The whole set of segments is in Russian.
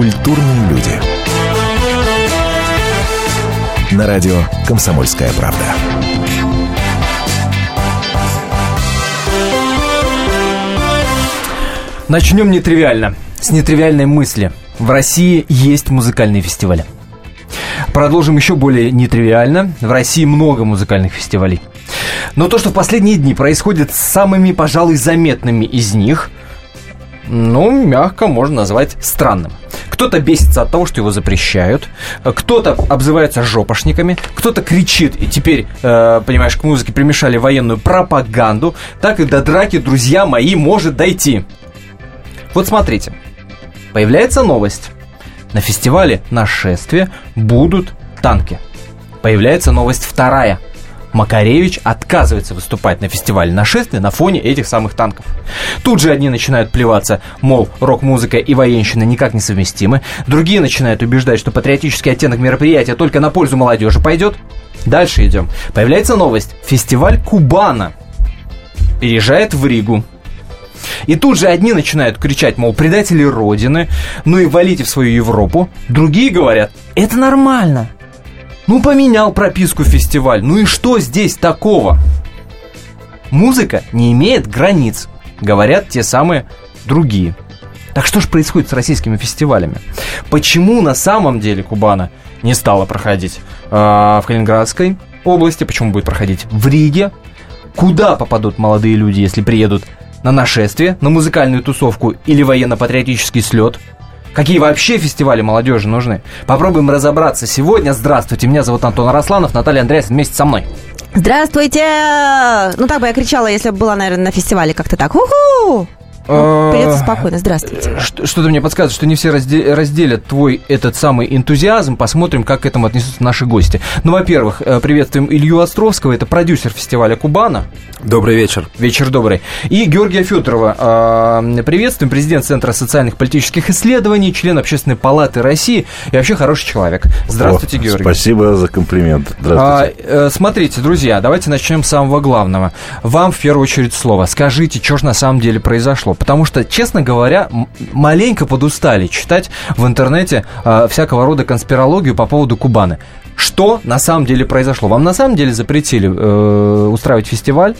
Культурные люди. На радио «Комсомольская правда». Начнем нетривиально. С нетривиальной мысли. В России есть музыкальные фестивали. Продолжим еще более нетривиально. В России много музыкальных фестивалей. Но то, что в последние дни происходит с самыми, пожалуй, заметными из них, ну, мягко можно назвать странным. Кто-то бесится от того, что его запрещают, кто-то обзывается жопошниками, кто-то кричит, и теперь, э, понимаешь, к музыке примешали военную пропаганду, так и до драки, друзья мои, может дойти. Вот смотрите, появляется новость. На фестивале «Нашествие» будут танки. Появляется новость вторая – Макаревич отказывается выступать на фестивале нашествия на фоне этих самых танков. Тут же одни начинают плеваться, мол, рок-музыка и военщина никак не совместимы. Другие начинают убеждать, что патриотический оттенок мероприятия только на пользу молодежи пойдет. Дальше идем. Появляется новость. Фестиваль Кубана переезжает в Ригу. И тут же одни начинают кричать, мол, предатели Родины, ну и валите в свою Европу. Другие говорят, это нормально, ну, поменял прописку фестиваль. Ну и что здесь такого? Музыка не имеет границ, говорят те самые другие. Так что же происходит с российскими фестивалями? Почему на самом деле Кубана не стала проходить э, в Калининградской области? Почему будет проходить в Риге? Куда попадут молодые люди, если приедут на нашествие, на музыкальную тусовку или военно-патриотический слет? Какие вообще фестивали молодежи нужны? Попробуем разобраться сегодня. Здравствуйте, меня зовут Антон Арасланов, Наталья Андреас вместе со мной. Здравствуйте! Ну, так бы я кричала, если бы была, наверное, на фестивале как-то так. Уху! Ну, придется спокойно, здравствуйте. Что-то мне подсказывает, что не все разделят твой этот самый энтузиазм. Посмотрим, как к этому отнесутся наши гости. Ну, во-первых, э, приветствуем Илью Островского, это продюсер фестиваля Кубана. Добрый вечер. Вечер добрый. И Георгия Федорова. А, приветствуем, президент Центра социальных политических исследований, член Общественной палаты России и вообще хороший человек. Здравствуйте, О, Георгий. Спасибо за комплимент. Здравствуйте. А, э, смотрите, друзья, давайте начнем с самого главного. Вам в первую очередь слово. Скажите, что же на самом деле произошло? Потому что, честно говоря, маленько подустали читать в интернете э, всякого рода конспирологию по поводу Кубаны. Что на самом деле произошло? Вам на самом деле запретили э, устраивать фестиваль?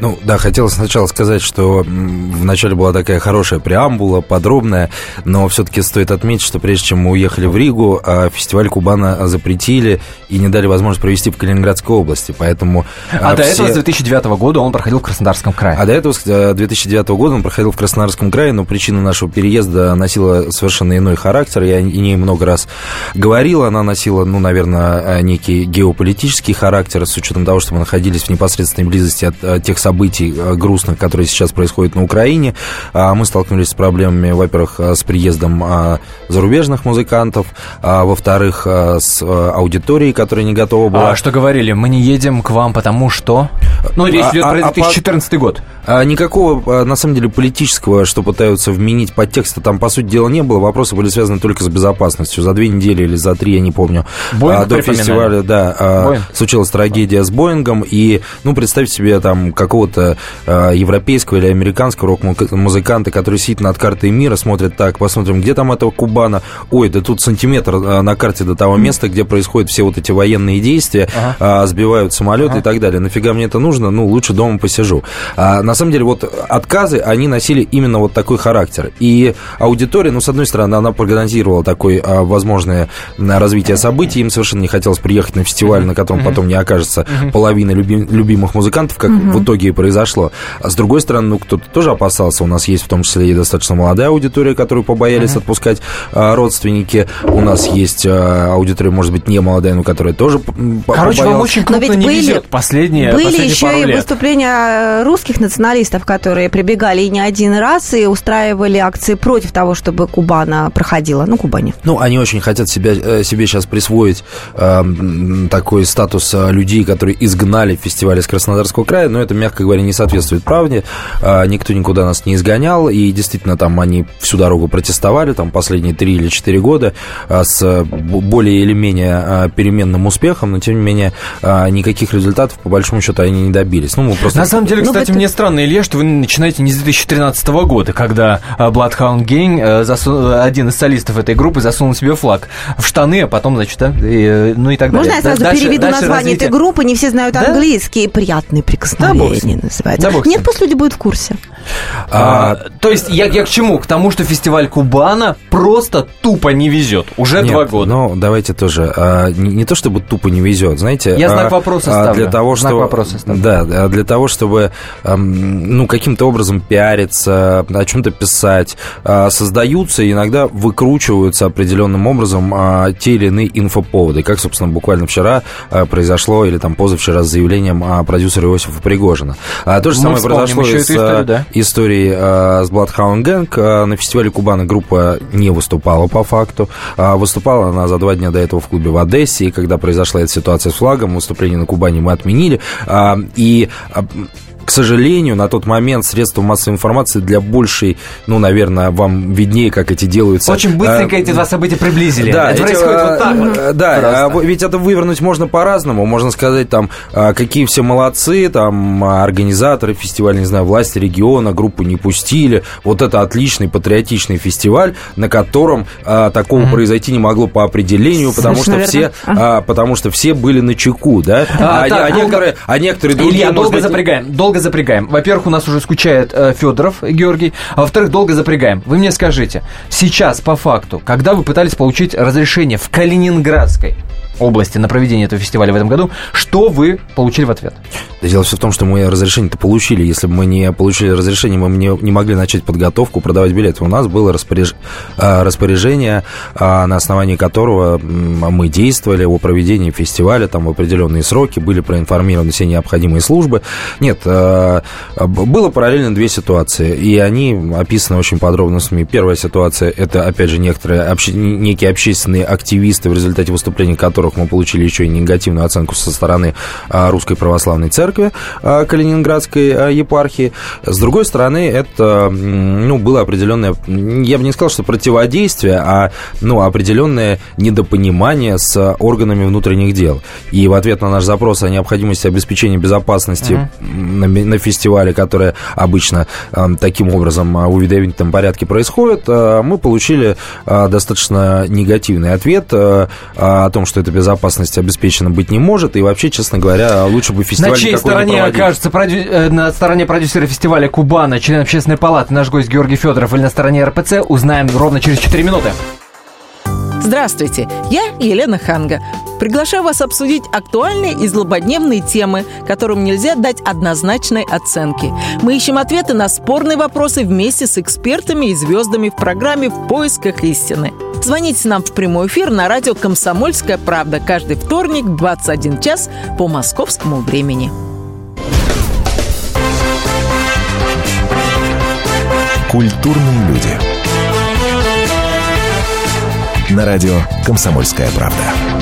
Ну, да, хотелось сначала сказать, что вначале была такая хорошая преамбула, подробная, но все-таки стоит отметить, что прежде чем мы уехали в Ригу, а фестиваль Кубана запретили и не дали возможность провести в Калининградской области, поэтому... А, а до этого с 2009 года он проходил в Краснодарском крае. А до этого с 2009 года он проходил в Краснодарском крае, но причина нашего переезда носила совершенно иной характер, я о ней много раз говорил, она носила, ну, наверное, некий геополитический характер, с учетом того, что мы находились в непосредственной близости от тех событий э, грустных, которые сейчас происходят на Украине. А, мы столкнулись с проблемами, во-первых, э, с приездом а, зарубежных музыкантов, а, во-вторых, с аудиторией, которая не готова была. А что говорили? Мы не едем к вам, потому что... Ну, речь идет а, про 2014 а, год. Никакого, на самом деле, политического, что пытаются вменить подтекста, там, по сути дела, не было. Вопросы были связаны только с безопасностью. За две недели или за три, я не помню, Боинг до фестиваля, да, Боинг. случилась трагедия с Боингом. И, ну, представьте себе, там, какого какого-то э, европейского или американского рок-музыканта, который сидит над картой мира, смотрит так, посмотрим, где там этого Кубана, ой, да тут сантиметр э, на карте до того места, где происходят все вот эти военные действия, ага. э, сбивают самолеты ага. и так далее. Нафига мне это нужно? Ну, лучше дома посижу. А, на самом деле, вот отказы, они носили именно вот такой характер. И аудитория, ну, с одной стороны, она прогнозировала такое а, возможное развитие событий, им совершенно не хотелось приехать на фестиваль, на котором потом не окажется половина люби- любимых музыкантов, как в итоге и произошло. А с другой стороны, ну, кто-то тоже опасался. У нас есть в том числе и достаточно молодая аудитория, которую побоялись uh-huh. отпускать а, родственники. У нас есть а, аудитория, может быть, не молодая, но которая тоже Короче, вам очень крупно не были, везет последние Были последние еще пару и лет. выступления русских националистов, которые прибегали и не один раз и устраивали акции против того, чтобы Кубана проходила. Ну, Кубани. Ну, они очень хотят себя, э, себе сейчас присвоить э, такой статус э, людей, которые изгнали фестиваль из Краснодарского края, но это, мягко мягко говоря, не соответствует правде. А, никто никуда нас не изгонял, и действительно там они всю дорогу протестовали, там последние три или четыре года а, с более или менее а, переменным успехом, но тем не менее никаких результатов по большому счету они не добились. Ну, мы просто... На самом деле, ну, кстати, ну, мне странно, Илья, что вы начинаете не с 2013 года, когда а, Bloodhound Gang, э, засу... один из солистов этой группы, засунул себе флаг в штаны, а потом, значит, да, и, ну и так далее. Можно я сразу дальше, переведу дальше название развитие... этой группы? Не все знают да? английский. «Приятные прикосновения» да, называется. Да, Нет, пусть люди будут в курсе. А, а, то есть я, я к чему? К тому, что фестиваль Кубана просто тупо не везет. Уже Нет, два года. Ну, давайте тоже. А, не, не то, чтобы тупо не везет, знаете. Я знак а, вопроса ставлю. Для того, знак что, вопроса ставлю. Да, для того, чтобы ну, каким-то образом пиариться, о чем-то писать, а, создаются иногда выкручиваются определенным образом а, те или иные инфоповоды. Как, собственно, буквально вчера а, произошло, или там позавчера с заявлением продюсера Иосифа Пригожина. То же Мы самое произошло с историю, да? Историей с Bloodhound Gang. На фестивале Кубана группа не выступала по факту. Выступала она за два дня до этого в клубе в Одессе, и когда произошла эта ситуация с флагом, выступление на Кубани мы отменили. И к сожалению, на тот момент средства массовой информации для большей, ну, наверное, вам виднее, как эти делаются. Очень быстренько а, эти два события приблизили. Да, это эти, происходит а, вот так вот. Да, а, ведь это вывернуть можно по-разному. Можно сказать, там, а, какие все молодцы, там, организаторы фестиваля, не знаю, власти региона, группу не пустили. Вот это отличный патриотичный фестиваль, на котором а, такого mm-hmm. произойти не могло по определению, потому Совершенно что верно. все, а, потому что все были на чеку, да? А, а, так, а, некоторые, а некоторые другие... Илья, долго быть... запрягаем, долго долго запрягаем. Во-первых, у нас уже скучает э, Федоров Георгий, а во-вторых, долго запрягаем. Вы мне скажите, сейчас по факту, когда вы пытались получить разрешение в Калининградской области на проведение этого фестиваля в этом году. Что вы получили в ответ? Да дело все в том, что мы разрешение-то получили. Если бы мы не получили разрешение, мы не, не могли начать подготовку, продавать билеты. У нас было распоряж... А, распоряжение, а, на основании которого мы действовали о проведении фестиваля там в определенные сроки, были проинформированы все необходимые службы. Нет, а, было параллельно две ситуации, и они описаны очень подробно в СМИ. Первая ситуация – это, опять же, некоторые обще... некие общественные активисты, в результате выступления которых которых мы получили еще и негативную оценку со стороны а, Русской Православной Церкви а, Калининградской а, епархии. С другой стороны, это ну, было определенное, я бы не сказал, что противодействие, а ну, определенное недопонимание с органами внутренних дел. И в ответ на наш запрос о необходимости обеспечения безопасности uh-huh. на, на фестивале, которое обычно таким образом в уведомительном порядке происходит, мы получили достаточно негативный ответ о том, что это безопасности обеспечена быть не может. И вообще, честно говоря, лучше бы фестиваль На чьей стороне окажется продю... Э, на стороне продюсера фестиваля Кубана, член общественной палаты, наш гость Георгий Федоров или на стороне РПЦ, узнаем ровно через 4 минуты. Здравствуйте, я Елена Ханга. Приглашаю вас обсудить актуальные и злободневные темы, которым нельзя дать однозначной оценки. Мы ищем ответы на спорные вопросы вместе с экспертами и звездами в программе «В поисках истины». Звоните нам в прямой эфир на радио «Комсомольская правда» каждый вторник в 21 час по московскому времени. Культурные люди. На радио «Комсомольская правда».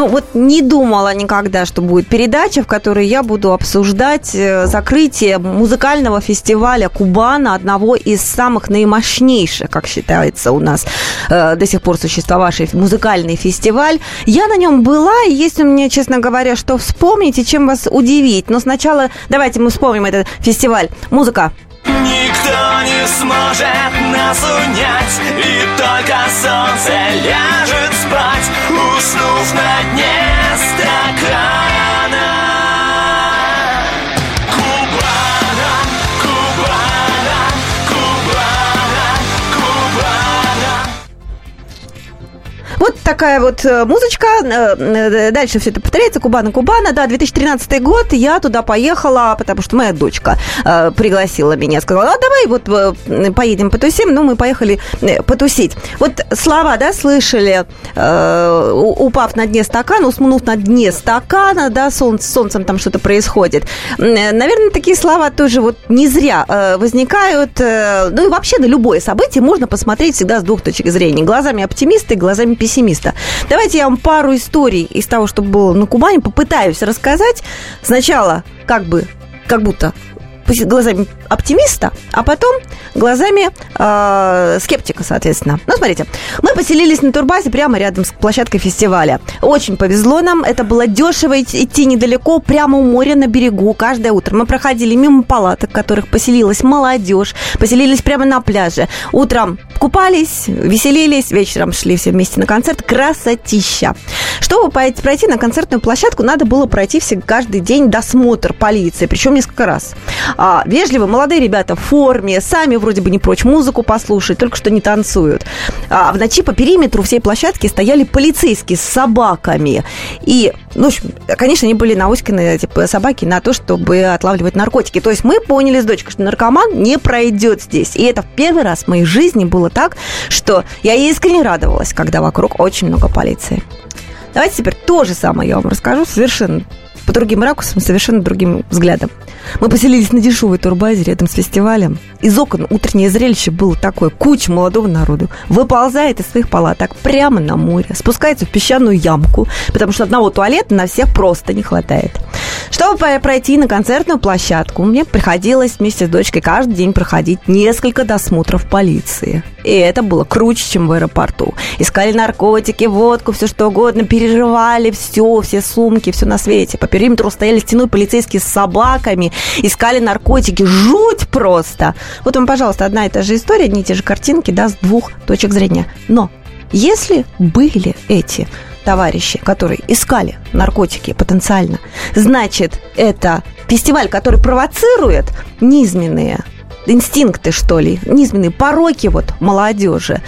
Ну вот не думала никогда, что будет передача, в которой я буду обсуждать э, закрытие музыкального фестиваля Кубана, одного из самых наимощнейших, как считается у нас э, до сих пор существовавший музыкальный фестиваль. Я на нем была, и есть у меня, честно говоря, что вспомнить и чем вас удивить. Но сначала давайте мы вспомним этот фестиваль. Музыка. Никто не сможет нас унять И только солнце ляжет Уснув на дне стакана Вот такая вот э, музычка. Э, э, дальше все это повторяется. Кубана, Кубана. Да, 2013 год. Я туда поехала, потому что моя дочка пригласила меня. Сказала, а давай вот поедем потусим. Ну, мы поехали потусить. Вот слова, да, слышали, упав на дне стакана, уснув на дне стакана, да, солнце, солнцем там что-то происходит. Наверное, такие слова тоже вот не зря возникают. Ну и вообще на любое событие можно посмотреть всегда с двух точек зрения. Глазами оптимиста и глазами пессимиста пессимиста. Давайте я вам пару историй из того, что было на Кубани, попытаюсь рассказать. Сначала как бы, как будто глазами оптимиста, а потом глазами э, скептика, соответственно. Ну, смотрите, мы поселились на турбазе прямо рядом с площадкой фестиваля. Очень повезло нам, это было дешево идти недалеко, прямо у моря на берегу. Каждое утро мы проходили мимо палаток, в которых поселилась молодежь, поселились прямо на пляже. Утром купались, веселились, вечером шли все вместе на концерт. Красотища! Чтобы пройти на концертную площадку, надо было пройти все, каждый день досмотр полиции, причем несколько раз. А, вежливо, молодые ребята в форме, сами вроде бы не прочь музыку послушать, только что не танцуют. А в ночи по периметру всей площадки стояли полицейские с собаками. И, ну, конечно, они были науськаны, типа, собаки на то, чтобы отлавливать наркотики. То есть мы поняли с дочкой, что наркоман не пройдет здесь. И это в первый раз в моей жизни было так, что я искренне радовалась, когда вокруг очень много полиции. Давайте теперь то же самое я вам расскажу совершенно по другим ракурсам, совершенно другим взглядом. Мы поселились на дешевой турбазе рядом с фестивалем. Из окон утреннее зрелище было такое. Куча молодого народу выползает из своих палаток прямо на море, спускается в песчаную ямку, потому что одного туалета на всех просто не хватает. Чтобы пройти на концертную площадку, мне приходилось вместе с дочкой каждый день проходить несколько досмотров полиции. И это было круче, чем в аэропорту. Искали наркотики, водку, все что угодно, переживали все, все сумки, все на свете. По периметру стояли стеной полицейские с собаками, искали наркотики. Жуть просто! Вот вам, пожалуйста, одна и та же история, одни и те же картинки, да, с двух точек зрения. Но если были эти товарищи, которые искали наркотики потенциально, значит, это фестиваль, который провоцирует низменные инстинкты, что ли, низменные пороки вот молодежи.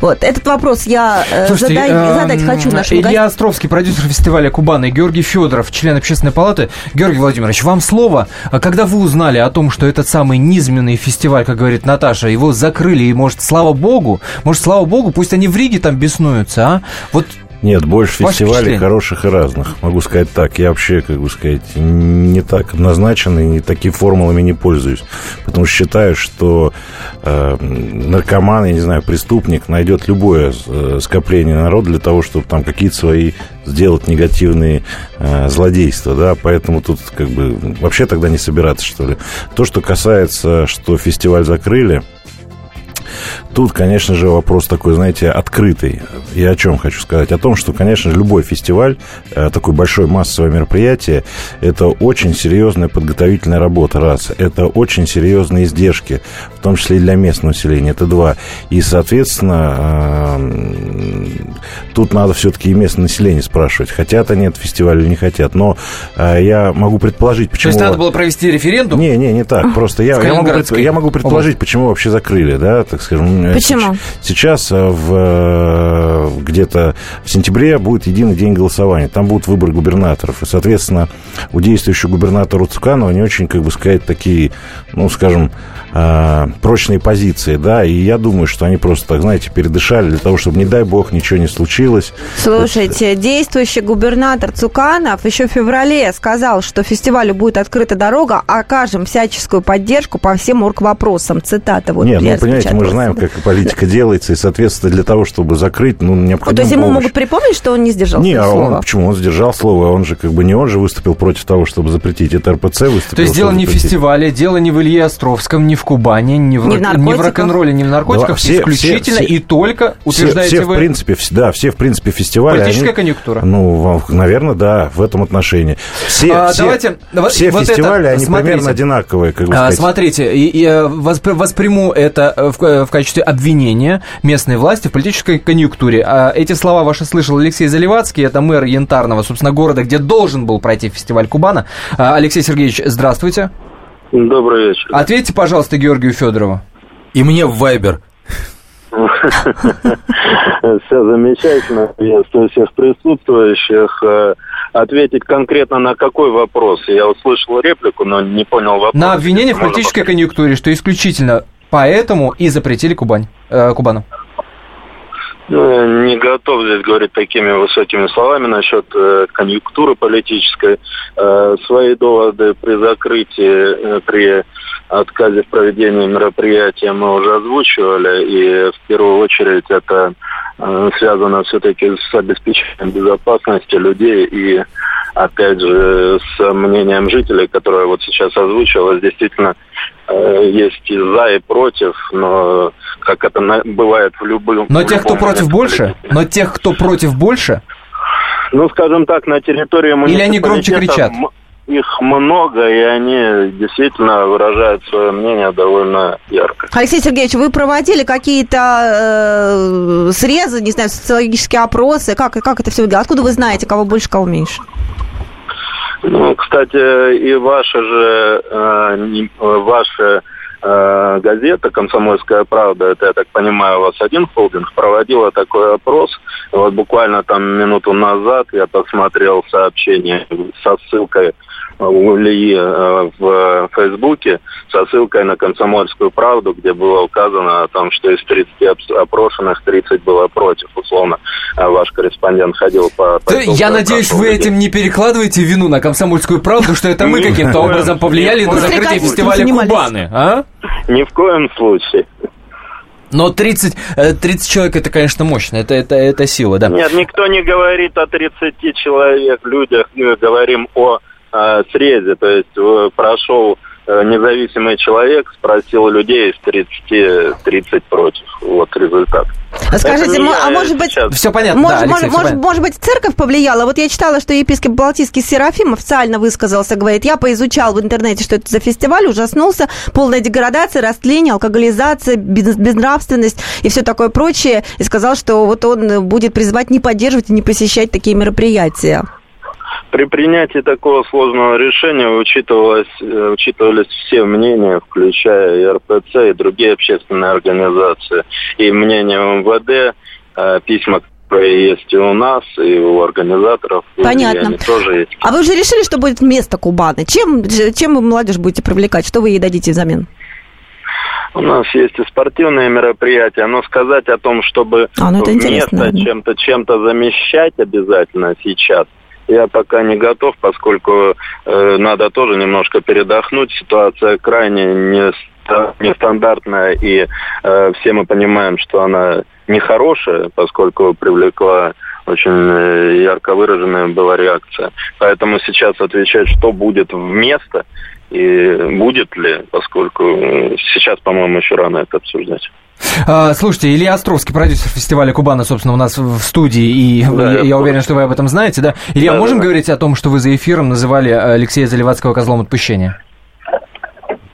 Вот этот вопрос я э, Слушайте, задай, э, задать хочу нашим Илья гостям. Островский, продюсер фестиваля Кубана, и Георгий Федоров, член общественной палаты. Георгий Владимирович, вам слово. А когда вы узнали о том, что этот самый низменный фестиваль, как говорит Наташа, его закрыли, и может, слава богу, может, слава богу, пусть они в Риге там беснуются, а? Вот нет, больше Ваше фестивалей хороших и разных. Могу сказать так. Я вообще, как бы сказать, не так однозначен и не такими формулами не пользуюсь. Потому что считаю, что э, наркоман, я не знаю, преступник найдет любое э, скопление народа для того, чтобы там какие-то свои сделать негативные э, злодейства, да, поэтому тут как бы вообще тогда не собираться, что ли. То, что касается, что фестиваль закрыли, Тут, конечно же, вопрос такой, знаете, открытый. Я о чем хочу сказать? О том, что, конечно любой фестиваль, э, такое большое массовое мероприятие, это очень серьезная подготовительная работа, раз. Это очень серьезные издержки, в том числе и для местного населения, это два. И, соответственно, э, тут надо все-таки и местное население спрашивать, хотят они этот фестиваль или не хотят. Но э, я могу предположить, почему... То есть надо было провести референдум? Не, не, не так. Просто я, я, могу, я могу предположить, почему вообще закрыли, да, так скажем, Э, Почему? Сейчас э, в, где-то в сентябре будет единый день голосования. Там будут выборы губернаторов. И, соответственно, у действующего губернатора Цуканова не очень, как бы сказать, такие, ну, скажем, прочные позиции, да, и я думаю, что они просто, так, знаете, передышали для того, чтобы, не дай бог, ничего не случилось. Слушайте, Это... действующий губернатор Цуканов еще в феврале сказал, что фестивалю будет открыта дорога, окажем всяческую поддержку по всем орг-вопросам. Цитата. Вот Нет, ну, понимаете, мы же знаем, как политика делается, и, соответственно, для того, чтобы закрыть, ну, необходимо То есть ему могут припомнить, что он не сдержал не, а он, почему? Он сдержал слово, он же как бы не он же выступил против того, чтобы запретить. Это РПЦ выступил. То есть дело не в фестивале, дело не в Илье Островском, не в Кубани, не в, не в, не в рок-н-ролле, не в наркотиках, да, все, исключительно все, все, и только, утверждаете все, все вы... в принципе, да, все в принципе фестивали. Политическая они, конъюнктура. Ну, наверное, да, в этом отношении. Все, а, все, давайте, все вот фестивали, это, они смотрите, примерно одинаковые, как бы а, Смотрите, и, и, э, восприму это э, в, э, в качестве обвинения местной власти в политической конъюнктуре. А эти слова ваши слышал Алексей Заливацкий, это мэр Янтарного, собственно, города, где должен был пройти фестиваль Кубана. А, Алексей Сергеевич, здравствуйте. Добрый вечер. Ответьте, пожалуйста, Георгию Федорову. И мне в Вайбер. Все замечательно. Приветствую всех присутствующих. Э, ответить конкретно на какой вопрос? Я услышал реплику, но не понял вопрос. На обвинение в политической конъюнктуре, что исключительно поэтому и запретили Кубань, э, Кубану. Ну, не готов здесь говорить такими высокими словами насчет э, конъюнктуры политической. Э, свои доводы при закрытии, э, при отказе в проведении мероприятия мы уже озвучивали, и в первую очередь это связано все-таки с обеспечением безопасности людей и, опять же, с мнением жителей, которое вот сейчас озвучивалось, действительно э, есть и за, и против, но как это бывает в любом... Но тех, кто против больше? Но тех, кто против больше? Ну, скажем так, на территории Или они громче кричат? Их много, и они действительно выражают свое мнение довольно ярко. Алексей Сергеевич, вы проводили какие-то э, срезы, не знаю, социологические опросы? Как, как это все выглядит? Откуда вы знаете, кого больше, кого меньше? Ну, кстати, и ваша же, э, ваша э, газета «Комсомольская правда», это, я так понимаю, у вас один холдинг, проводила такой опрос. Вот буквально там минуту назад я посмотрел сообщение со ссылкой у Ильи э, в Фейсбуке со ссылкой на «Комсомольскую правду», где было указано о том, что из 30 опрошенных 30 было против. Условно, э, ваш корреспондент ходил по... по Я надеюсь, вы этим не перекладываете вину на «Комсомольскую правду», что это мы каким-то образом повлияли на закрытие фестиваля Кубаны, а? Ни в коем случае. Но 30, 30 э, человек это, конечно, мощно, это, это, это сила, да. Нет, никто не говорит о 30 человек, людях, мы говорим о э, срезе. То есть э, прошел э, независимый человек, спросил людей из 30, 30 против. Вот результат. Скажите, а может быть... Сейчас... Все понятно, может, да, Алексей, может, может, может быть, церковь повлияла? Вот я читала, что епископ Балтийский Серафим официально высказался, говорит, я поизучал в интернете, что это за фестиваль, ужаснулся, полная деградация, растление, алкоголизация, безнравственность и все такое прочее, и сказал, что вот он будет призывать не поддерживать и не посещать такие мероприятия. При принятии такого сложного решения учитывалось, э, учитывались все мнения, включая и РПЦ, и другие общественные организации, и мнение МВД, э, письма, которые есть и у нас, и у организаторов. Понятно. тоже есть. А вы уже решили, что будет вместо Кубаны? Чем, чем вы молодежь будете привлекать? Что вы ей дадите взамен? У нас есть и спортивные мероприятия, но сказать о том, чтобы а, ну вместо чем-то чем-то замещать обязательно сейчас – я пока не готов, поскольку э, надо тоже немножко передохнуть. Ситуация крайне не, нестандартная, и э, все мы понимаем, что она нехорошая, поскольку привлекла очень э, ярко выраженная была реакция. Поэтому сейчас отвечать, что будет вместо и будет ли, поскольку э, сейчас, по-моему, еще рано это обсуждать. А, слушайте, Илья Островский, продюсер фестиваля Кубана, собственно, у нас в студии, и да, я, я уверен, что вы об этом знаете, да? Илья, да, можем да. говорить о том, что вы за эфиром называли Алексея Заливацкого козлом отпущения?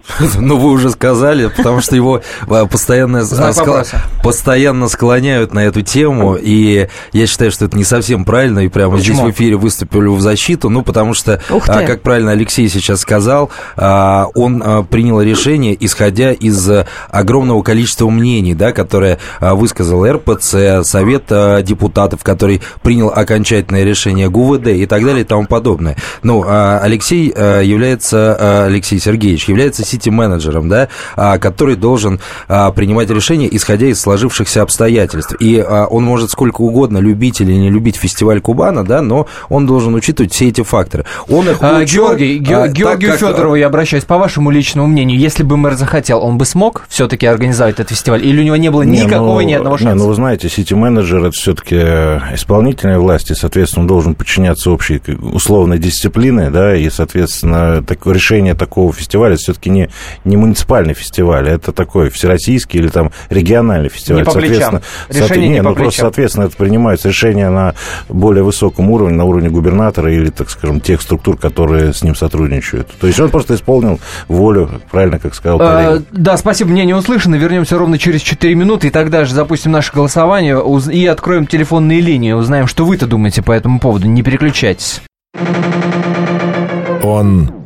Ну, вы уже сказали, потому что его а, постоянно, скла... постоянно склоняют на эту тему, и я считаю, что это не совсем правильно, и прямо Почему? здесь в эфире выступили в защиту, ну, потому что, а, как правильно Алексей сейчас сказал, а, он принял решение, исходя из огромного количества мнений, да, которое высказал РПЦ, Совет депутатов, который принял окончательное решение ГУВД и так далее и тому подобное. Ну, Алексей является, Алексей Сергеевич является сити-менеджером, да, а, который должен а, принимать решения, исходя из сложившихся обстоятельств. И а, он может сколько угодно любить или не любить фестиваль Кубана, да, но он должен учитывать все эти факторы. Он их а, Георгий, а, Георгию как... Федорову я обращаюсь, по вашему личному мнению, если бы мэр захотел, он бы смог все-таки организовать этот фестиваль? Или у него не было не, никакого ну, ни одного шанса? Не, ну вы знаете, сити-менеджер это все-таки исполнительная власть, и, соответственно, он должен подчиняться общей условной дисциплине, да, и, соответственно, такое решение такого фестиваля все-таки не не, муниципальный фестиваль, а это такой всероссийский или там региональный фестиваль. Не по соответственно, Решение не, не ну, по просто, соответственно, это принимаются решения на более высоком уровне, на уровне губернатора или, так скажем, тех структур, которые с ним сотрудничают. То есть он просто исполнил волю, правильно, как сказал а, коллега. да, спасибо, мнение услышано. Вернемся ровно через 4 минуты, и тогда же запустим наше голосование и откроем телефонные линии, узнаем, что вы-то думаете по этому поводу. Не переключайтесь. Он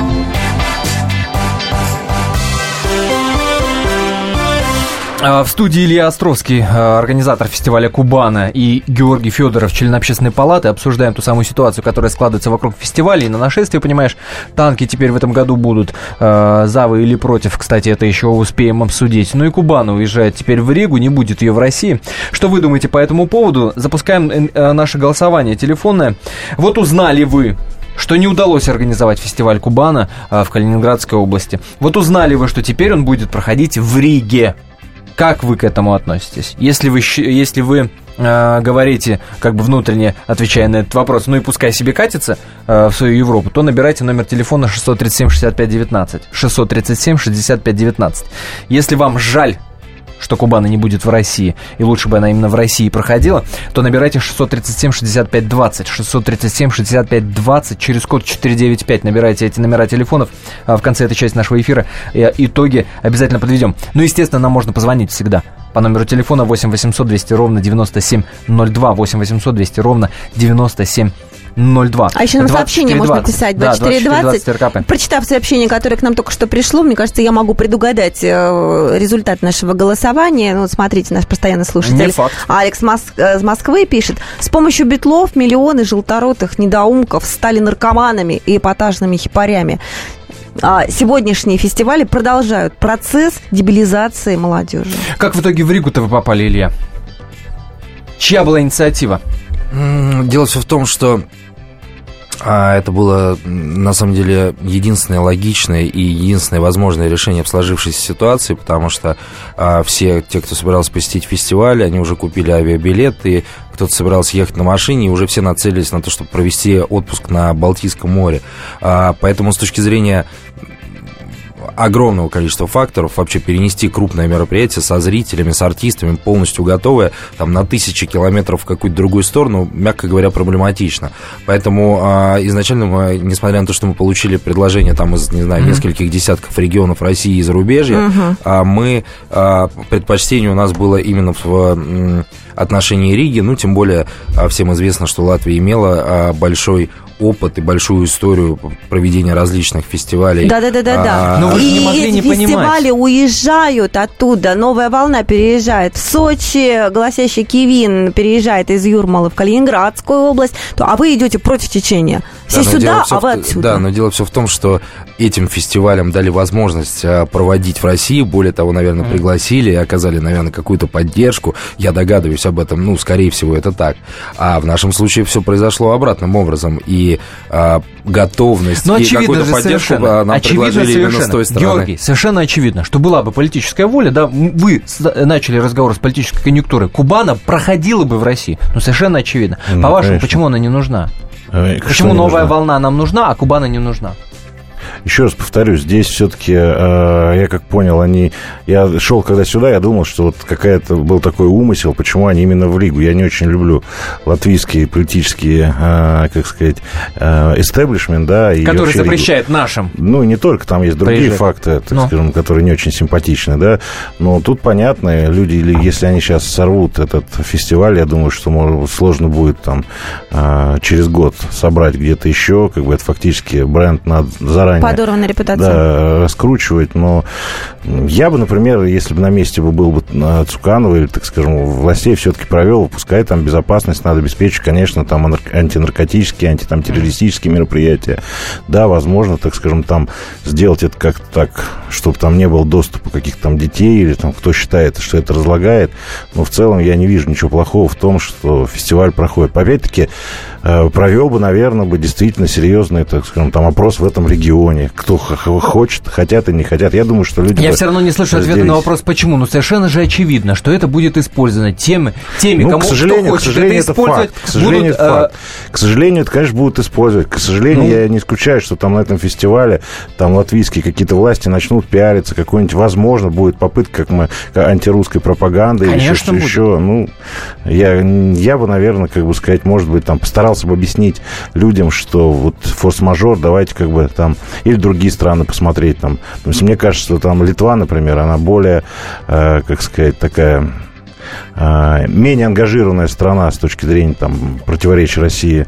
В студии Илья Островский, а, организатор фестиваля Кубана, и Георгий Федоров, член общественной палаты. Обсуждаем ту самую ситуацию, которая складывается вокруг фестиваля. И на нашествие, понимаешь, танки теперь в этом году будут э, за вы или против. Кстати, это еще успеем обсудить. Ну и Кубана уезжает теперь в Ригу, не будет ее в России. Что вы думаете по этому поводу? Запускаем э, наше голосование телефонное. Вот узнали вы, что не удалось организовать фестиваль Кубана в Калининградской области. Вот узнали вы, что теперь он будет проходить в Риге. Как вы к этому относитесь? Если вы, если вы э, говорите, как бы внутренне отвечая на этот вопрос, ну и пускай себе катится э, в свою Европу, то набирайте номер телефона 637-6519. 637-6519. Если вам жаль что Кубана не будет в России, и лучше бы она именно в России проходила, то набирайте 637-65-20. 637-65-20 через код 495 набирайте эти номера телефонов. А в конце этой части нашего эфира э, итоги обязательно подведем. Ну, естественно, нам можно позвонить всегда по номеру телефона 8 800 200 ровно 9702, 8 800 200 ровно 9702. 02. А еще нам сообщение можно писать 2420. Да, Прочитав сообщение, которое к нам только что пришло, мне кажется, я могу предугадать э, результат нашего голосования. Ну, вот смотрите, наш постоянный слушатель Не факт. Алекс Моск... Э, из Москвы пишет. С помощью битлов миллионы желторотых недоумков стали наркоманами и эпатажными хипарями. А сегодняшние фестивали продолжают процесс дебилизации молодежи. Как в итоге в Ригу-то вы попали, Илья? Чья была инициатива? Дело все в том, что а это было, на самом деле, единственное логичное и единственное возможное решение в сложившейся ситуации, потому что а, все те, кто собирался посетить фестиваль, они уже купили авиабилеты, кто-то собирался ехать на машине, и уже все нацелились на то, чтобы провести отпуск на Балтийском море. А, поэтому с точки зрения огромного количества факторов вообще перенести крупное мероприятие со зрителями, с артистами, полностью готовое, там, на тысячи километров в какую-то другую сторону, мягко говоря, проблематично. Поэтому а, изначально мы, несмотря на то, что мы получили предложение там из, не знаю, mm-hmm. нескольких десятков регионов России и зарубежья, mm-hmm. а, мы, а, предпочтение у нас было именно в м, отношении Риги, ну, тем более а, всем известно, что Латвия имела а, большой опыт и большую историю проведения различных фестивалей. Да-да-да-да. да. Но вы и не могли не фестивали понимать. уезжают оттуда. Новая волна переезжает в Сочи, голосящий Кивин переезжает из Юрмалы в Калининградскую область. А вы идете против течения. Все да, сюда, а вы отсюда. Да, но дело все в том, что этим фестивалям дали возможность а, проводить в России. Более того, наверное, пригласили и оказали, наверное, какую-то поддержку. Я догадываюсь об этом. Ну, скорее всего, это так. А в нашем случае все произошло обратным образом. И а, готовность Но и какую-то поддержку совершенно. нам очевидно предложили совершенно. именно с той стороны. Георгий, совершенно очевидно, что была бы политическая воля, да, вы начали разговор с политической конъюнктурой, Кубана проходила бы в России. Ну, совершенно очевидно. Ну, По-вашему, почему она не нужна? А, почему новая волна нам нужна, а Кубана не нужна? Еще раз повторюсь, здесь все-таки, э, я как понял, они... Я шел когда сюда, я думал, что вот какая-то был такой умысел, почему они именно в Лигу. Я не очень люблю латвийские политические, э, как сказать, эстеблишмент, да. И Который запрещает Лигу. нашим. Ну, не только, там есть другие Приезжать. факты, так Но. Ну. скажем, которые не очень симпатичны, да. Но тут понятно, люди, если они сейчас сорвут этот фестиваль, я думаю, что может, сложно будет там э, через год собрать где-то еще, как бы это фактически бренд надо заранее заранее. Подорванная репутация. Да, раскручивать. Но я бы, например, если бы на месте бы был бы Цуканова или, так скажем, властей все-таки провел, пускай там безопасность надо обеспечить, конечно, там антинаркотические, антитеррористические мероприятия. Да, возможно, так скажем, там сделать это как-то так, чтобы там не было доступа каких-то там детей или там кто считает, что это разлагает. Но в целом я не вижу ничего плохого в том, что фестиваль проходит. Опять-таки, э, провел бы, наверное, бы действительно серьезный, так скажем, там опрос в этом регионе фоне. Кто хочет, хотят и не хотят. Я думаю, что люди... Я все равно не слышу ответа на вопрос, почему. Ну, совершенно же очевидно, что это будет использовано теми, теми ну, кому к сожалению, кто хочет к сожалению, это, это факт. К сожалению, будут, это факт. К сожалению, это, конечно, будут использовать. К сожалению, ну, я не исключаю, что там на этом фестивале там латвийские какие-то власти начнут пиариться, какой-нибудь, возможно, будет попытка как мы, антирусской пропаганды. Конечно, еще, еще. Ну, я, я бы, наверное, как бы сказать, может быть, там постарался бы объяснить людям, что вот форс-мажор, давайте как бы там, или другие страны посмотреть там. То есть мне кажется, что там Литва, например, она более, э, как сказать, такая а, менее ангажированная страна с точки зрения там, противоречия России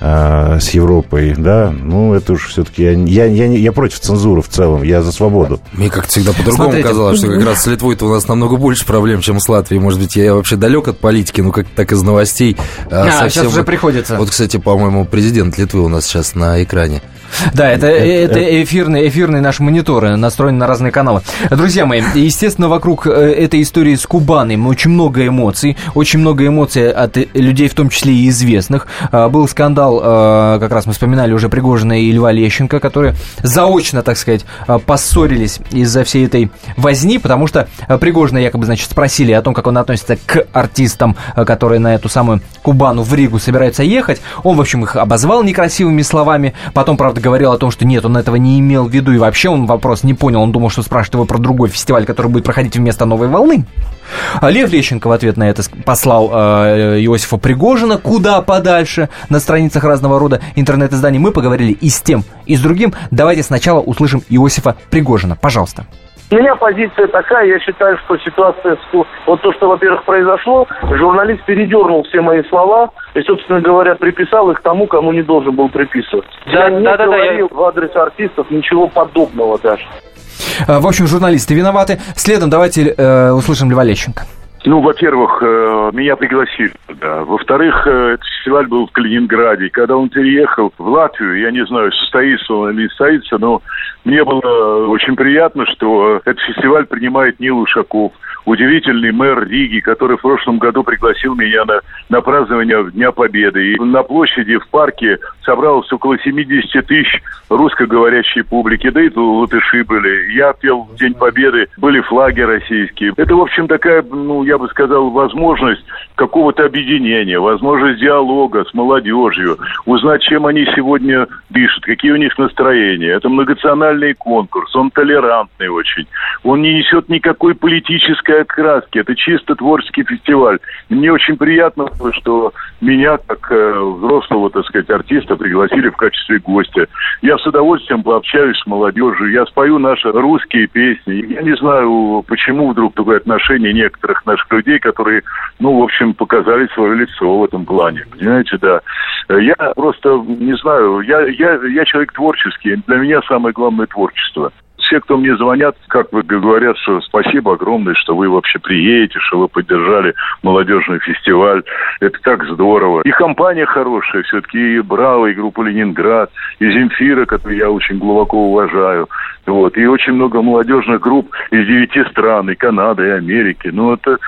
э, с Европой, да, ну, это уж все-таки... Я, я, я, я против цензуры в целом, я за свободу. Мне как всегда по-другому Смотрите. казалось, что как раз с Литвой-то у нас намного больше проблем, чем с Латвией. Может быть, я вообще далек от политики, ну, как так из новостей. А, а совсем... сейчас уже приходится. Вот, кстати, по-моему, президент Литвы у нас сейчас на экране. Да, это, это эфирный, эфирный наш монитор, настроен на разные каналы. Друзья мои, естественно, вокруг э, этой истории с Кубаной очень много эмоций, очень много эмоций от людей, в том числе и известных. А, был скандал, а, как раз мы вспоминали уже Пригожина и Льва Лещенко, которые заочно, так сказать, поссорились из-за всей этой возни, потому что Пригожина якобы, значит, спросили о том, как он относится к артистам, которые на эту самую Кубану в Ригу собираются ехать. Он, в общем, их обозвал некрасивыми словами. Потом, правда, говорил о том, что нет, он этого не имел в виду, и вообще он вопрос не понял. Он думал, что спрашивает его про другой фестиваль, который будет проходить вместо «Новой волны». А Лев Лещенко в ответ на это послал э, Иосифа Пригожина куда подальше на страницах разного рода интернет-изданий. Мы поговорили и с тем, и с другим. Давайте сначала услышим Иосифа Пригожина. Пожалуйста. У меня позиция такая, я считаю, что ситуация, вот то, что, во-первых, произошло, журналист передернул все мои слова и, собственно говоря, приписал их тому, кому не должен был приписывать. Да, я не да, говорил да, я... в адрес артистов ничего подобного даже. А, в общем, журналисты виноваты. Следом давайте э, услышим Льва Лещенко. Ну, во-первых, э, меня пригласили туда. Во-вторых, э, этот фестиваль был в Калининграде. Когда он переехал в Латвию, я не знаю, состоится он или не состоится, но мне было очень приятно, что этот фестиваль принимает Нил Ушаков, удивительный мэр Риги, который в прошлом году пригласил меня на, на празднование Дня Победы. И на площади, в парке собралось около 70 тысяч русскоговорящей публики, да и латыши были. Я пел День Победы, были флаги российские. Это, в общем, такая, ну, я бы сказал, возможность какого-то объединения, возможность диалога с молодежью, узнать, чем они сегодня дышат, какие у них настроения. Это многонациональный конкурс, он толерантный очень. Он не несет никакой политической окраски, это чисто творческий фестиваль. мне очень приятно, что меня, как э, взрослого, так сказать, артиста, пригласили в качестве гостя. Я с удовольствием пообщаюсь с молодежью, я спою наши русские песни. Я не знаю, почему вдруг такое отношение некоторых наших людей, которые, ну, в общем, показали свое лицо в этом плане. Понимаете, да. Я просто не знаю, я, я, я человек творческий, для меня самое главное творчество все, кто мне звонят, как вы говорят, что спасибо огромное, что вы вообще приедете, что вы поддержали молодежный фестиваль. Это так здорово. И компания хорошая все-таки, и Браво, и группа Ленинград, и Земфира, которую я очень глубоко уважаю. Вот. И очень много молодежных групп из девяти стран, и Канады, и Америки. Ну, это,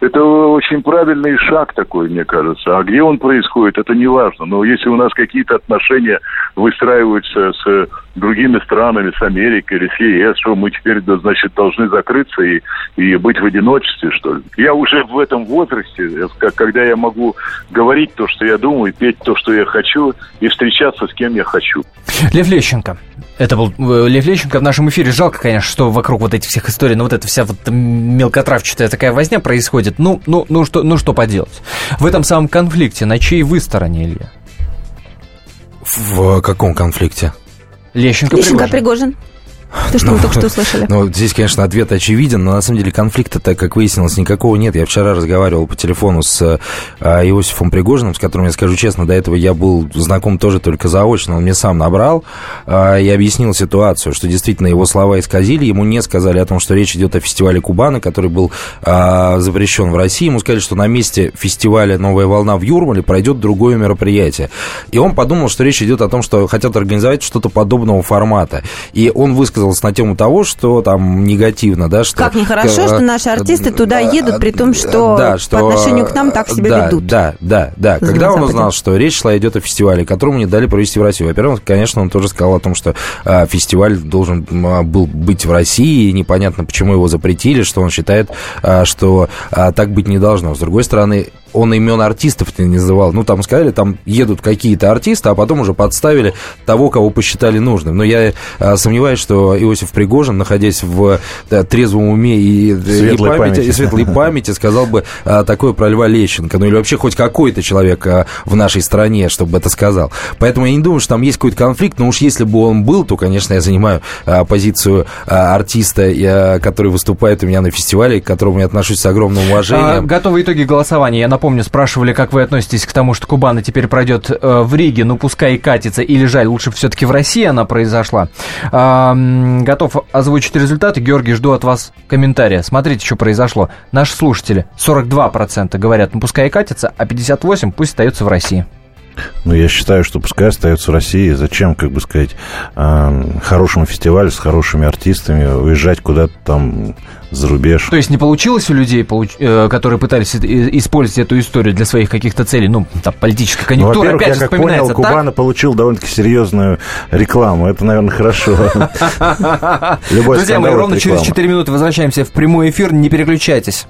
это очень правильный шаг такой, мне кажется. А где он происходит, это не важно. Но если у нас какие-то отношения выстраиваются с другими странами, с Америкой или с ЕС, что мы теперь, значит, должны закрыться и, и быть в одиночестве, что ли. Я уже в этом возрасте, когда я могу говорить то, что я думаю, петь то, что я хочу, и встречаться с кем я хочу. Лев Лещенко. Это был э, Лев Лещенко в нашем эфире. Жалко, конечно, что вокруг вот этих всех историй, но вот эта вся вот мелкотравчатая такая возня происходит. Ну, ну, ну, что, ну что поделать? В этом самом конфликте на чьей вы стороне, Илья? В каком конфликте? Лещенко, Лещенко Пригожин. Пригожин. То, что ну, мы только что услышали. Ну, здесь, конечно, ответ очевиден, но на самом деле конфликта, так как выяснилось, никакого нет. Я вчера разговаривал по телефону с а, Иосифом Пригожиным, с которым, я скажу честно, до этого я был знаком тоже только заочно. Он мне сам набрал а, и объяснил ситуацию, что действительно его слова исказили. Ему не сказали о том, что речь идет о фестивале Кубана, который был а, запрещен в России. Ему сказали, что на месте фестиваля «Новая волна» в Юрмале пройдет другое мероприятие. И он подумал, что речь идет о том, что хотят организовать что-то подобного формата. И он высказал высказалась на тему того, что там негативно, да, что... Как нехорошо, что наши артисты туда едут, при том, что, да, что по отношению к нам так себя да, ведут. Да, да, да. Когда он узнал, что речь шла идет о фестивале, которому не дали провести в Россию. Во-первых, конечно, он тоже сказал о том, что фестиваль должен а, был быть в России, и непонятно, почему его запретили, что он считает, что так быть не должно. С другой стороны, он имен артистов не называл. Ну, там сказали, там едут какие-то артисты, а потом уже подставили того, кого посчитали нужным. Но я а, сомневаюсь, что Иосиф Пригожин, находясь в да, трезвом уме и, и, памяти, памяти. и светлой памяти, сказал бы а, такое про Льва Лещенко. Ну, или вообще хоть какой-то человек а, в нашей стране, чтобы это сказал. Поэтому я не думаю, что там есть какой-то конфликт. Но уж если бы он был, то, конечно, я занимаю а, позицию а, артиста, а, который выступает у меня на фестивале, к которому я отношусь с огромным уважением. А, готовы итоги голосования. Я напомню, спрашивали, как вы относитесь к тому, что Кубана теперь пройдет э, в Риге, ну пускай и катится, или жаль, лучше все-таки в России она произошла. А, готов озвучить результаты. Георгий, жду от вас комментария. Смотрите, что произошло. Наши слушатели 42% говорят, ну пускай и катится, а 58% пусть остается в России. Ну, я считаю, что пускай остается в России. Зачем, как бы сказать, хорошему фестивалю с хорошими артистами уезжать куда-то там за рубеж. То есть не получилось у людей, э, которые пытались использовать эту историю для своих каких-то целей, ну, там, политическая конъюнктура, ну, опять я как понял, так? Кубана получил довольно-таки серьезную рекламу. Это, наверное, хорошо. Друзья мои, ровно через 4 минуты возвращаемся в прямой эфир. Не переключайтесь.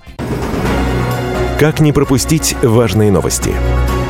Как не пропустить важные новости?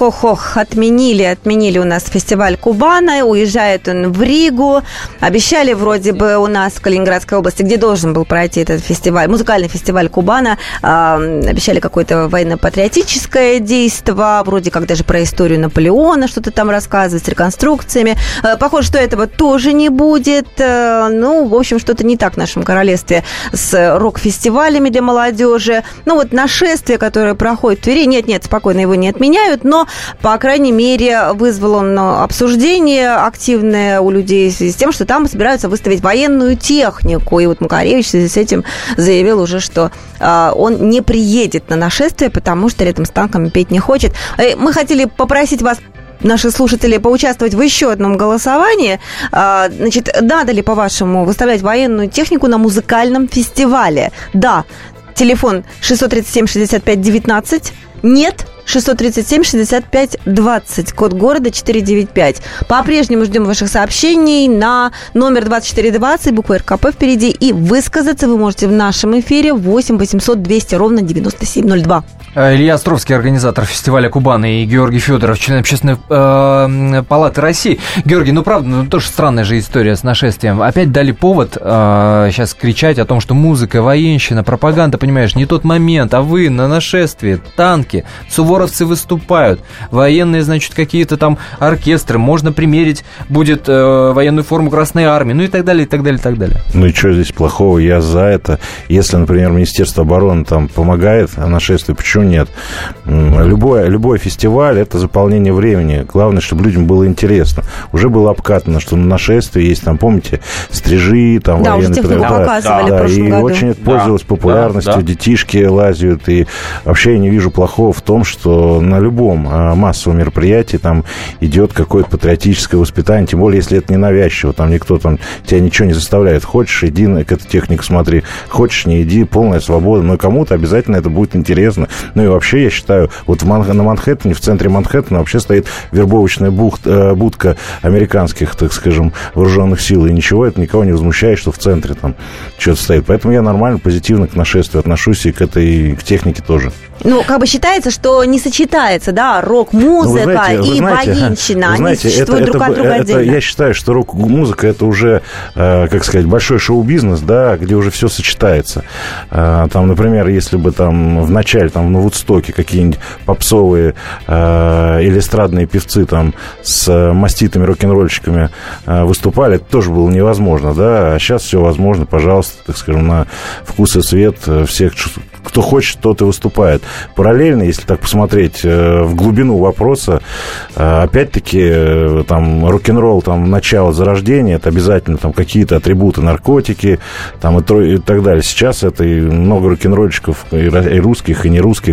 Ох-ох-ох, отменили, отменили у нас фестиваль Кубана, уезжает он в Ригу. Обещали вроде бы у нас в Калининградской области, где должен был пройти этот фестиваль, музыкальный фестиваль Кубана, э, обещали какое-то военно-патриотическое действие, вроде как даже про историю Наполеона что-то там рассказывать, с реконструкциями. Э, похоже, что этого тоже не будет. Э, ну, в общем, что-то не так в нашем королевстве с рок-фестивалями для молодежи. Ну, вот нашествие, которое проходит в Твери, нет-нет, спокойно его не отменяют, но, по крайней мере, вызвал он обсуждение активное у людей в связи с тем, что там собираются выставить военную технику. И вот Макаревич в связи с этим заявил уже, что э, он не приедет на нашествие, потому что рядом с танками петь не хочет. Э, мы хотели попросить вас наши слушатели поучаствовать в еще одном голосовании. Значит, надо ли, по-вашему, выставлять военную технику на музыкальном фестивале? Да. Телефон 637 65 19. Нет. 637 65 20, код города 495. По-прежнему ждем ваших сообщений на номер 2420, буква РКП впереди. И высказаться вы можете в нашем эфире 8 800 200 ровно 9702. Э, Илья Островский, организатор фестиваля Кубана, и Георгий Федоров, член общественной э, палаты России. Георгий, ну правда, ну тоже странная же история с нашествием. Опять дали повод э, сейчас кричать о том, что музыка, военщина, пропаганда, понимаешь, не тот момент, а вы на нашествии, танки, суворовцы выступают, военные, значит, какие-то там оркестры, можно примерить будет э, военную форму Красной Армии, ну и так далее, и так далее, и так далее. Ну и что здесь плохого? Я за это. Если, например, Министерство обороны там помогает а нашествию, почему почему нет? Любой, любой фестиваль – это заполнение времени. Главное, чтобы людям было интересно. Уже было обкатано, что на нашествии есть, там, помните, стрижи, там, да, военные... Уже да, показывали да, в и году. очень это пользовалось да, популярностью, да, да. детишки лазят, и вообще я не вижу плохого в том, что на любом а, массовом мероприятии там идет какое-то патриотическое воспитание, тем более, если это не навязчиво, там никто там тебя ничего не заставляет. Хочешь, иди к этой технике смотри, хочешь, не иди, полная свобода, но кому-то обязательно это будет интересно. Ну и вообще, я считаю, вот в Ман- на Манхэттене, в центре Манхэттена вообще стоит вербовочная бухт, э, будка американских, так скажем, вооруженных сил. И ничего это никого не возмущает, что в центре там что-то стоит. Поэтому я нормально, позитивно к нашествию отношусь и к этой к технике тоже. Ну, как бы считается, что не сочетается, да, рок-музыка Ну, знаете, и знаете, воинщина. вы Они знаете, существуют это, друг это, от друга это- отдельно. Я считаю, что рок-музыка это уже, э, как сказать, большой шоу-бизнес, да, где уже все сочетается. Э, там, например, если бы там в начале, там, на Вудстоке какие-нибудь попсовые э, или эстрадные певцы там с маститыми рок-н-ролльщиками э, выступали, это тоже было невозможно, да, а сейчас все возможно, пожалуйста, так скажем, на вкус и цвет э, всех, кто хочет, тот и выступает. Параллельно, если так посмотреть в глубину вопроса, опять-таки, там, рок-н-ролл, там, начало зарождения, это обязательно там какие-то атрибуты, наркотики, там, и, и так далее. Сейчас это и много рок-н-ролльщиков, и, и русских, и не русских,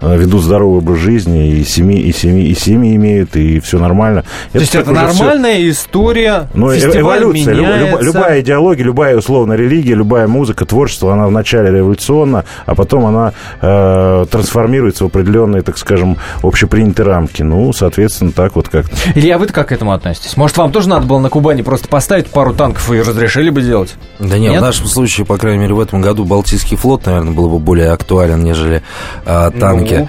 э, ведут здоровый образ жизни, и семьи, и семьи, и семьи имеют, и все нормально. То есть это уже всё- нормальная история, ну, э- эволюция. Люб- люб- меняется. любая идеология, любая условно религия, любая музыка, творчество, она вначале революционна, а потом она э, трансформируется в определенные, так скажем, общепринятые рамки. Ну, соответственно, так вот как-то. Илья, вы-то как к этому относитесь? Может, вам тоже надо было на Кубани просто поставить пару танков и разрешили бы делать? Да нет, Нет? в нашем случае, по крайней мере, в этом году Балтийский флот, наверное, был бы более актуален, нежели танки. Ну.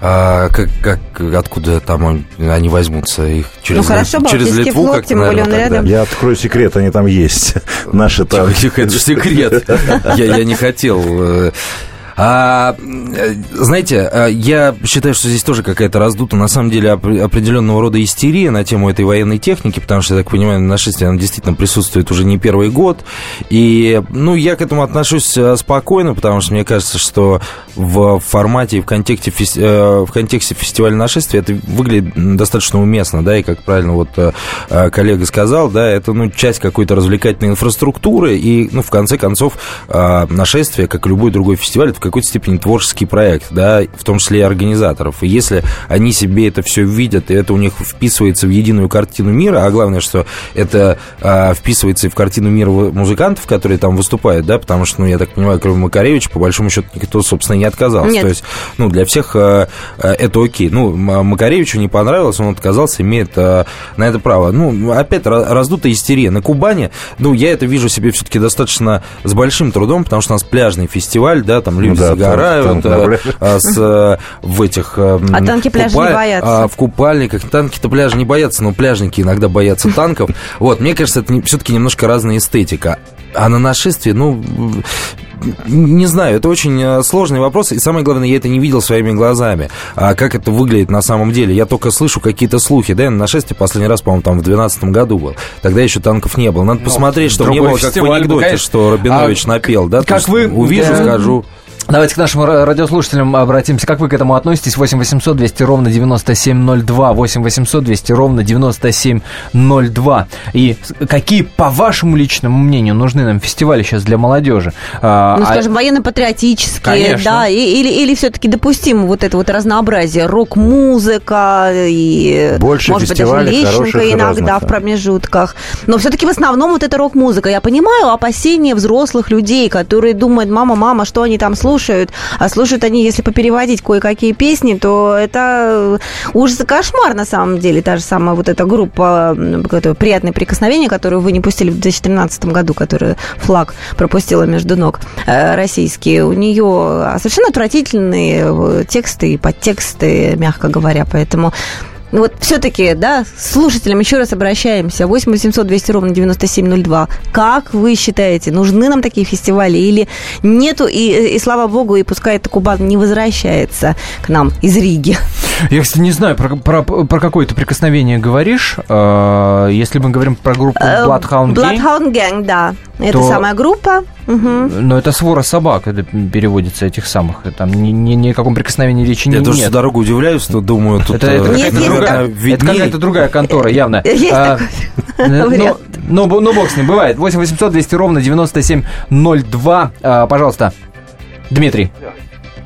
А, как, как, откуда там он- они возьмутся? Их через, Ну, хорошо, через Литву флот, как-то, тем более он рядом. Я открою секрет, они там есть. Наши там. Тихо, тихо, это секрет. Я, я не хотел. А, э, знаете, э, я считаю, что здесь тоже какая-то раздута, на самом деле, оп- определенного рода истерия на тему этой военной техники, потому что, я так понимаю, нашествие, оно действительно присутствует уже не первый год. И, ну, я к этому отношусь э, спокойно, потому что мне кажется, что в формате и в контексте, в контексте фестиваля нашествия это выглядит достаточно уместно, да, и как правильно вот коллега сказал, да, это, ну, часть какой-то развлекательной инфраструктуры, и, ну, в конце концов, нашествие, как и любой другой фестиваль, это какой-то степени творческий проект, да, в том числе и организаторов. И если они себе это все видят, и это у них вписывается в единую картину мира, а главное, что это э, вписывается и в картину мира музыкантов, которые там выступают, да, потому что, ну, я так понимаю, кроме Макаревича, по большому счету, никто, собственно, не отказался. Нет. То есть, ну, для всех э, э, это окей. Ну, Макаревичу не понравилось, он отказался, имеет э, на это право. Ну, опять ра- раздутая истерия. На Кубани, ну, я это вижу себе все-таки достаточно с большим трудом, потому что у нас пляжный фестиваль, да, там люди да, загорают там- там пляже. а, с, э, в этих... э, А танки пляжа не боятся. а, в купальниках. Танки-то пляжа не боятся, но пляжники иногда боятся танков. Вот, мне кажется, это все-таки немножко разная эстетика. А на нашествии, ну, не знаю, это очень э, сложный вопрос, и самое главное, я это не видел своими глазами. А как это выглядит на самом деле? Я только слышу какие-то слухи. Да, я на нашествие последний раз, по-моему, там в 2012 году был. Тогда еще танков не было. Надо посмотреть, чтобы не было как в анекдоте, конечно. что Рабинович А напел. Да, То как вы, Увижу, э, скажу. Давайте к нашим ра- радиослушателям обратимся. Как вы к этому относитесь? 8 800 200 ровно 9702. 8 800 200 ровно 9702. И какие, по вашему личному мнению, нужны нам фестивали сейчас для молодежи? А, Ну, а- скажем, военно-патриотические, Конечно. да, и- или, или все-таки допустимо вот это вот разнообразие, рок-музыка и, Больше может быть, даже Лещенко иногда разных, в промежутках. Но все-таки в основном вот это рок-музыка. Я понимаю опасения взрослых людей, которые думают, мама, мама, что они там слушают? А слушают они, если попереводить кое-какие песни, то это ужас и кошмар на самом деле. Та же самая вот эта группа «Приятное прикосновение», которую вы не пустили в 2013 году, которая флаг пропустила между ног э, российские. У нее совершенно отвратительные э, тексты и подтексты, мягко говоря. Поэтому ну вот все-таки, да, слушателям еще раз обращаемся. 8 800 200 ровно 9702. Как вы считаете, нужны нам такие фестивали или нету? И, и слава богу, и пускай это Кубан не возвращается к нам из Риги. Я, кстати, не знаю, про, про, про какое ты прикосновение говоришь. Э, Если мы говорим про группу Bloodhound Gang, Bloodhound Gang, да. Это То- самая группа. Но это свора собак, это переводится этих самых. Там ни, ни, ни о каком прикосновении речи Я не, тоже нет. всю дорогу удивляюсь, что думаю, тут... Это, это э, какая-то другая, это какая-то другая контора, явно. Есть А, ну, вариант. ну, бо- ну, бог с ним, бывает. 8 800 200 ровно 9702. А, Пожалуйста, Дмитрий.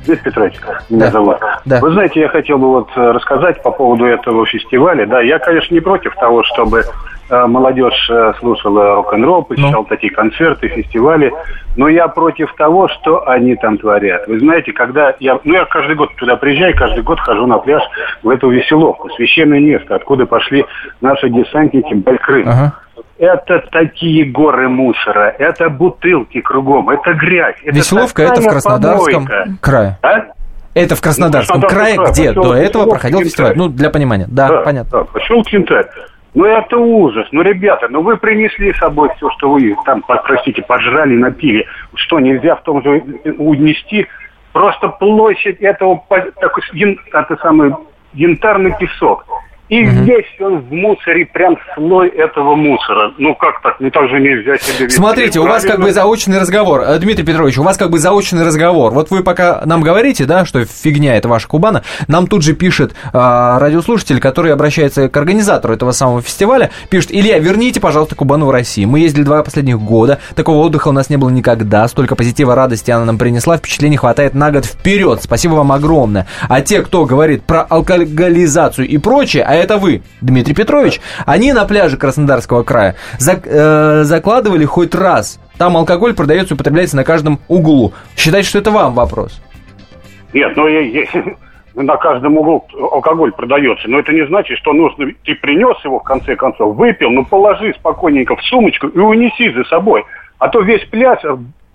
Дмитрий Петрович, меня Да. зовут. Да. Вы знаете, я хотел бы вот э, рассказать по поводу этого фестиваля. Да, я, конечно, не против того, чтобы э, молодежь э, слушала рок-н-ролл, посещала ну. такие концерты, фестивали. Но я против того, что они там творят. Вы знаете, когда я... Ну, я каждый год туда приезжаю, каждый год хожу на пляж в эту веселовку. Священное место, откуда пошли наши десантники Байкрым. Ага. Это такие горы мусора, это бутылки кругом, это грязь. Это Веселовка это в Краснодарском помойка. крае. А? Это в Краснодарском ну, крае, где до этого проходил фестиваль. Ну, для понимания. Да, да понятно. Да, поселок Кентарь. Ну, это ужас. Ну, ребята, ну вы принесли с собой все, что вы там, простите, пожрали, напили. Что, нельзя в том же унести? Просто площадь этого, такой, это самый янтарный песок. И угу. весь он в мусоре, прям слой этого мусора. Ну как так? Ну так же нельзя себе вести. Смотрите, у вас как бы заочный разговор. Э, Дмитрий Петрович, у вас как бы заочный разговор. Вот вы пока нам говорите, да, что фигня это ваша Кубана, нам тут же пишет э, радиослушатель, который обращается к организатору этого самого фестиваля, пишет, Илья, верните, пожалуйста, Кубану в Россию. Мы ездили два последних года, такого отдыха у нас не было никогда, столько позитива, радости она нам принесла, впечатлений хватает на год вперед. Спасибо вам огромное. А те, кто говорит про алкоголизацию и прочее, а это вы, Дмитрий Петрович, они на пляже Краснодарского края зак, э, закладывали хоть раз. Там алкоголь продается и употребляется на каждом углу. Считайте, что это вам вопрос. Нет, ну я, я, на каждом углу алкоголь продается. Но это не значит, что нужно... Ты принес его, в конце концов, выпил, ну положи спокойненько в сумочку и унеси за собой. А то весь пляж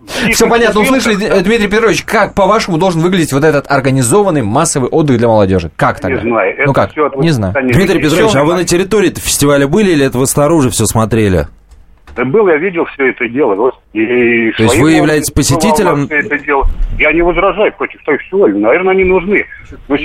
все понятно, услышали, Дмитрий Петрович, как, по-вашему, должен выглядеть вот этот организованный массовый отдых для молодежи? Как тогда? Не знаю. Ну как? Не знаю. Дмитрий Петрович, а вы на территории фестиваля были или это вы снаружи все смотрели? Да был, я видел все это дело. И То есть вы являетесь посетителем? Это дело. Я не возражаю против того фестиваля. Наверное, они нужны. Но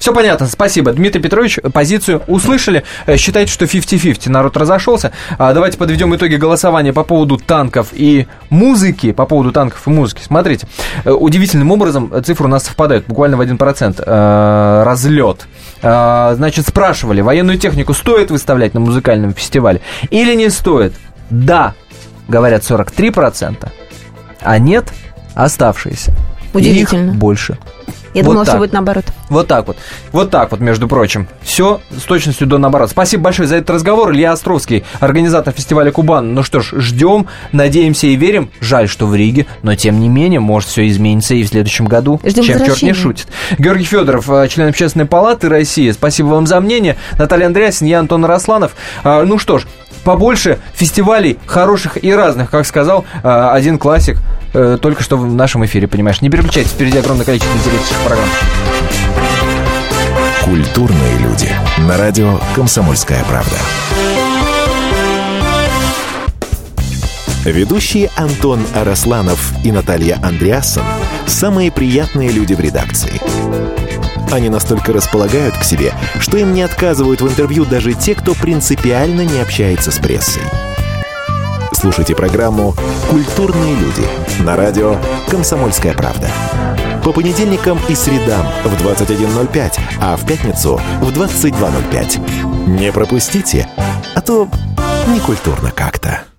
все понятно, спасибо. Дмитрий Петрович, позицию услышали. Э, считайте, что 50-50, народ разошелся. А, давайте подведем итоги голосования по поводу танков и музыки. По поводу танков и музыки. Смотрите, э, удивительным образом цифры у нас совпадают, буквально в 1% э, разлет. Значит, спрашивали, военную технику стоит выставлять на музыкальном фестивале или не стоит? Да, говорят 43%, а нет, оставшиеся. Удивительно. Их больше. Я вот думала, так. все будет наоборот. Вот так вот. Вот так вот, между прочим. Все с точностью до наоборот. Спасибо большое за этот разговор. Илья Островский, организатор фестиваля Кубан. Ну что ж, ждем, надеемся и верим. Жаль, что в Риге, но тем не менее, может все изменится и в следующем году. Ждем Чем черт не шутит. Георгий Федоров, э, член Общественной палаты России. Спасибо вам за мнение. Наталья Андреасин, я Антон Росланов. А, ну что ж, побольше фестивалей хороших и разных, как сказал э, один классик э, только что в нашем эфире, понимаешь. Не переключайтесь, впереди огромное количество интересных программ. Культурные люди. На радио «Комсомольская правда». Ведущие Антон Арасланов и Наталья Андреасон – самые приятные люди в редакции. Они настолько располагают к себе, что им не отказывают в интервью даже те, кто принципиально не общается с прессой. Слушайте программу «Культурные люди» на радио «Комсомольская правда». По понедельникам и средам в 21.05, а в пятницу в 22.05. Не пропустите, а то некультурно как-то.